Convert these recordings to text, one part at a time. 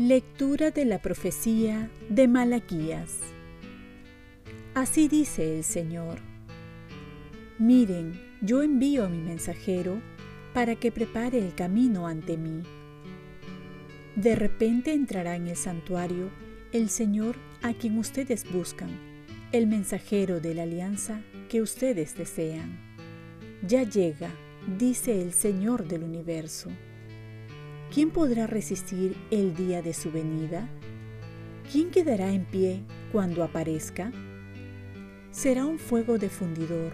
Lectura de la profecía de Malaquías. Así dice el Señor. Miren, yo envío a mi mensajero para que prepare el camino ante mí. De repente entrará en el santuario el Señor a quien ustedes buscan, el mensajero de la alianza que ustedes desean. Ya llega, dice el Señor del universo. ¿quién podrá resistir el día de su venida? ¿Quién quedará en pie cuando aparezca? Será un fuego de fundidor,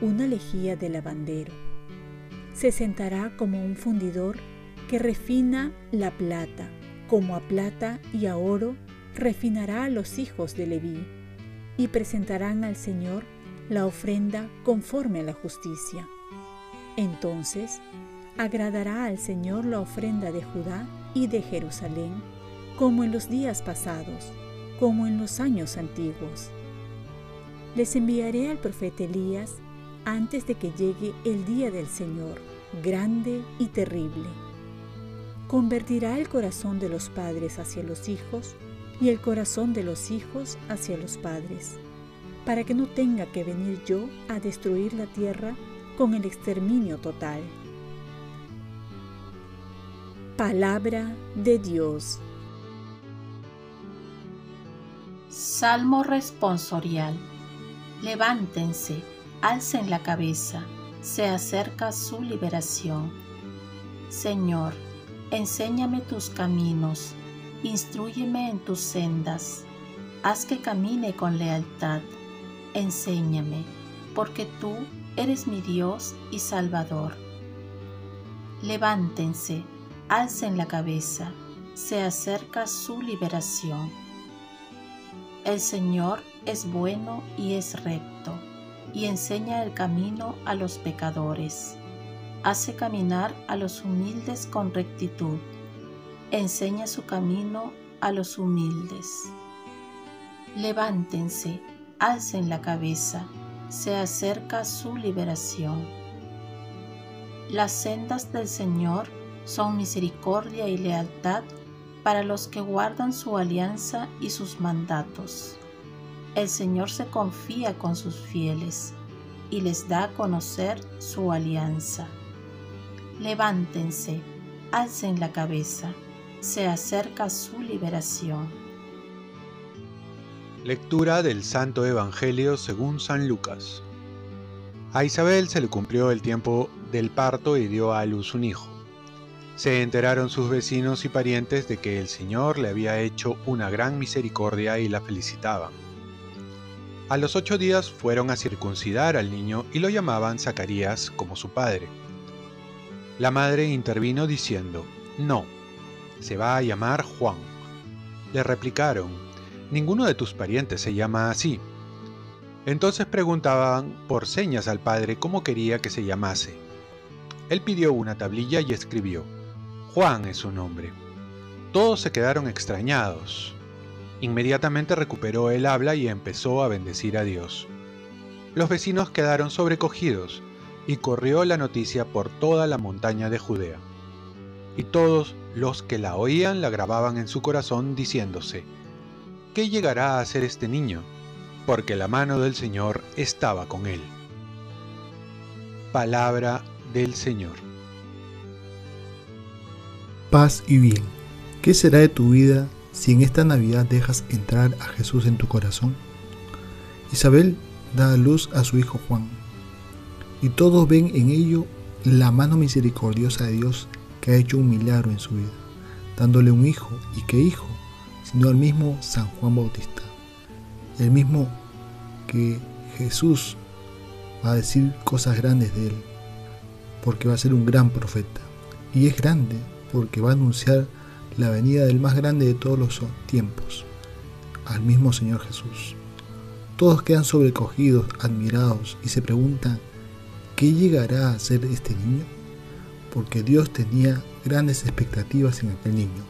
una lejía de lavandero. Se sentará como un fundidor que refina la plata, como a plata y a oro refinará a los hijos de Leví, y presentarán al Señor la ofrenda conforme a la justicia. Entonces agradará al Señor la ofrenda de Judá y de Jerusalén, como en los días pasados, como en los años antiguos. Les enviaré al profeta Elías antes de que llegue el día del Señor, grande y terrible. Convertirá el corazón de los padres hacia los hijos y el corazón de los hijos hacia los padres, para que no tenga que venir yo a destruir la tierra con el exterminio total. Palabra de Dios. Salmo responsorial. Levántense, alcen la cabeza, se acerca su liberación. Señor, enséñame tus caminos, instruyeme en tus sendas, haz que camine con lealtad, enséñame, porque tú eres mi Dios y Salvador. Levántense, alcen la cabeza, se acerca su liberación. El Señor es bueno y es recto, y enseña el camino a los pecadores. Hace caminar a los humildes con rectitud, enseña su camino a los humildes. Levántense, alcen la cabeza, se acerca su liberación. Las sendas del Señor son misericordia y lealtad para los que guardan su alianza y sus mandatos. El Señor se confía con sus fieles y les da a conocer su alianza. Levántense, alcen la cabeza, se acerca su liberación. Lectura del Santo Evangelio según San Lucas. A Isabel se le cumplió el tiempo del parto y dio a luz un hijo. Se enteraron sus vecinos y parientes de que el Señor le había hecho una gran misericordia y la felicitaban. A los ocho días fueron a circuncidar al niño y lo llamaban Zacarías como su padre. La madre intervino diciendo, No, se va a llamar Juan. Le replicaron, Ninguno de tus parientes se llama así. Entonces preguntaban por señas al padre cómo quería que se llamase. Él pidió una tablilla y escribió, Juan es su nombre. Todos se quedaron extrañados. Inmediatamente recuperó el habla y empezó a bendecir a Dios. Los vecinos quedaron sobrecogidos y corrió la noticia por toda la montaña de Judea. Y todos los que la oían la grababan en su corazón diciéndose, ¿qué llegará a hacer este niño? Porque la mano del Señor estaba con él. Palabra del Señor paz y bien. ¿Qué será de tu vida si en esta Navidad dejas entrar a Jesús en tu corazón? Isabel da a luz a su hijo Juan, y todos ven en ello la mano misericordiosa de Dios que ha hecho un milagro en su vida, dándole un hijo, y qué hijo, sino al mismo San Juan Bautista, el mismo que Jesús va a decir cosas grandes de él, porque va a ser un gran profeta, y es grande porque va a anunciar la venida del más grande de todos los tiempos, al mismo Señor Jesús. Todos quedan sobrecogidos, admirados y se preguntan, ¿qué llegará a ser este niño? Porque Dios tenía grandes expectativas en aquel niño.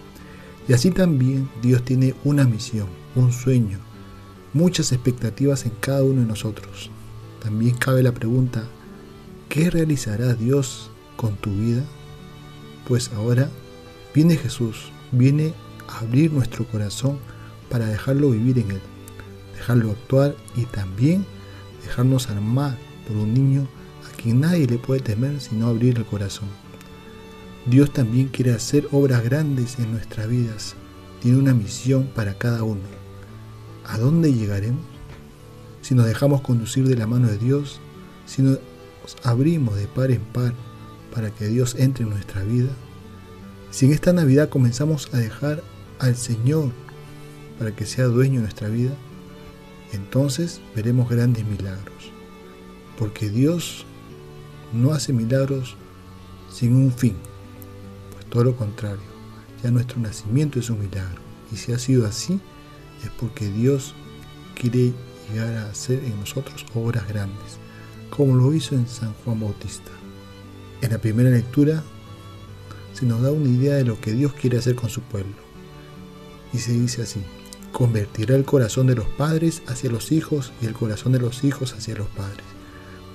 Y así también Dios tiene una misión, un sueño, muchas expectativas en cada uno de nosotros. También cabe la pregunta, ¿qué realizará Dios con tu vida? Pues ahora viene Jesús, viene a abrir nuestro corazón para dejarlo vivir en él, dejarlo actuar y también dejarnos armar por un niño a quien nadie le puede temer sino abrir el corazón. Dios también quiere hacer obras grandes en nuestras vidas. Tiene una misión para cada uno. ¿A dónde llegaremos? Si nos dejamos conducir de la mano de Dios, si nos abrimos de par en par para que Dios entre en nuestra vida, si en esta Navidad comenzamos a dejar al Señor para que sea dueño de nuestra vida, entonces veremos grandes milagros. Porque Dios no hace milagros sin un fin. Todo lo contrario, ya nuestro nacimiento es un milagro. Y si ha sido así, es porque Dios quiere llegar a hacer en nosotros obras grandes, como lo hizo en San Juan Bautista. En la primera lectura se nos da una idea de lo que Dios quiere hacer con su pueblo. Y se dice así, convertirá el corazón de los padres hacia los hijos y el corazón de los hijos hacia los padres.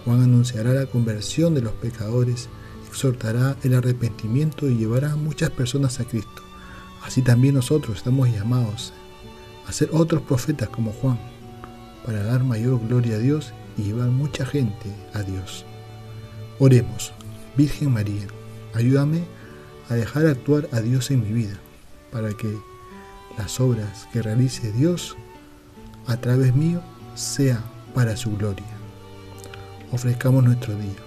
Juan anunciará la conversión de los pecadores exhortará el arrepentimiento y llevará a muchas personas a Cristo. Así también nosotros estamos llamados a ser otros profetas como Juan, para dar mayor gloria a Dios y llevar mucha gente a Dios. Oremos, Virgen María, ayúdame a dejar actuar a Dios en mi vida, para que las obras que realice Dios a través mío sea para su gloria. Ofrezcamos nuestro día.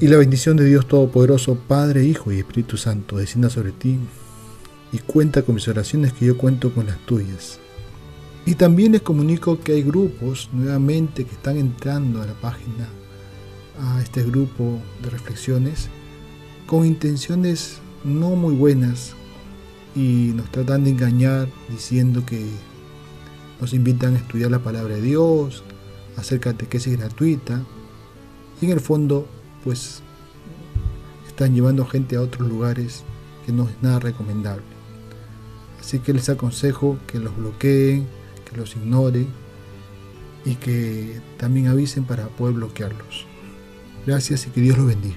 Y la bendición de Dios Todopoderoso, Padre, Hijo y Espíritu Santo, descienda sobre ti y cuenta con mis oraciones que yo cuento con las tuyas. Y también les comunico que hay grupos nuevamente que están entrando a la página, a este grupo de reflexiones, con intenciones no muy buenas y nos tratan de engañar diciendo que nos invitan a estudiar la palabra de Dios, hacer catequesis gratuita y en el fondo pues están llevando gente a otros lugares que no es nada recomendable. Así que les aconsejo que los bloqueen, que los ignoren y que también avisen para poder bloquearlos. Gracias y que Dios los bendiga.